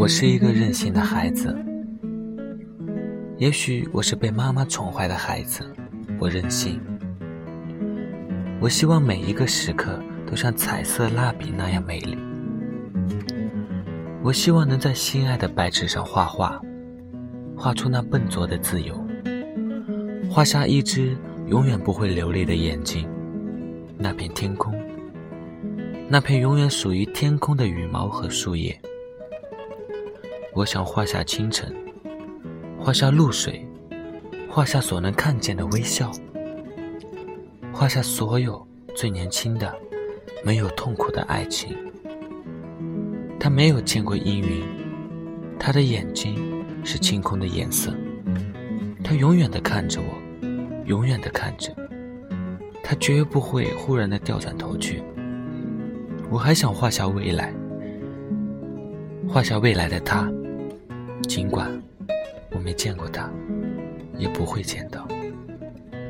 我是一个任性的孩子，也许我是被妈妈宠坏的孩子，我任性。我希望每一个时刻都像彩色蜡笔那样美丽。我希望能在心爱的白纸上画画，画出那笨拙的自由，画下一只永远不会流泪的眼睛，那片天空，那片永远属于天空的羽毛和树叶。我想画下清晨，画下露水，画下所能看见的微笑，画下所有最年轻的、没有痛苦的爱情。他没有见过阴云，他的眼睛是晴空的颜色。他永远的看着我，永远的看着。他绝不会忽然的掉转头去。我还想画下未来，画下未来的他。尽管我没见过她，也不会见到，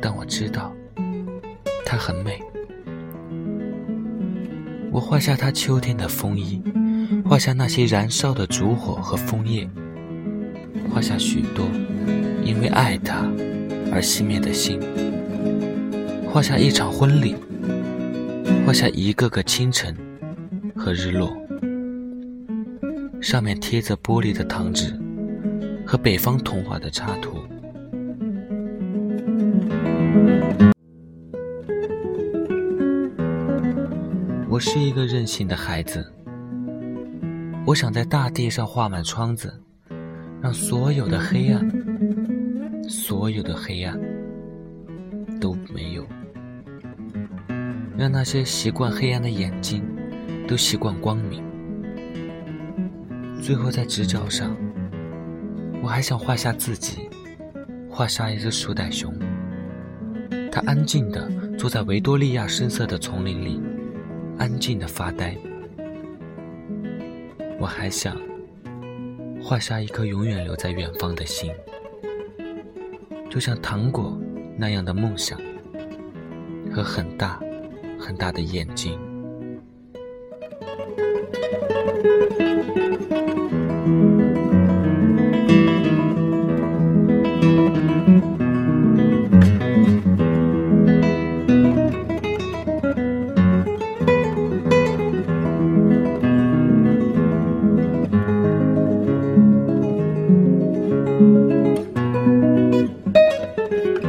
但我知道她很美。我画下她秋天的风衣，画下那些燃烧的烛火和枫叶，画下许多因为爱她而熄灭的心，画下一场婚礼，画下一个个清晨和日落，上面贴着玻璃的糖纸。和北方童话的插图。我是一个任性的孩子，我想在大地上画满窗子，让所有的黑暗，所有的黑暗都没有，让那些习惯黑暗的眼睛都习惯光明，最后在直角上。我还想画下自己，画下一只鼠袋熊。它安静地坐在维多利亚深色的丛林里，安静地发呆。我还想画下一颗永远留在远方的心，就像糖果那样的梦想和很大很大的眼睛。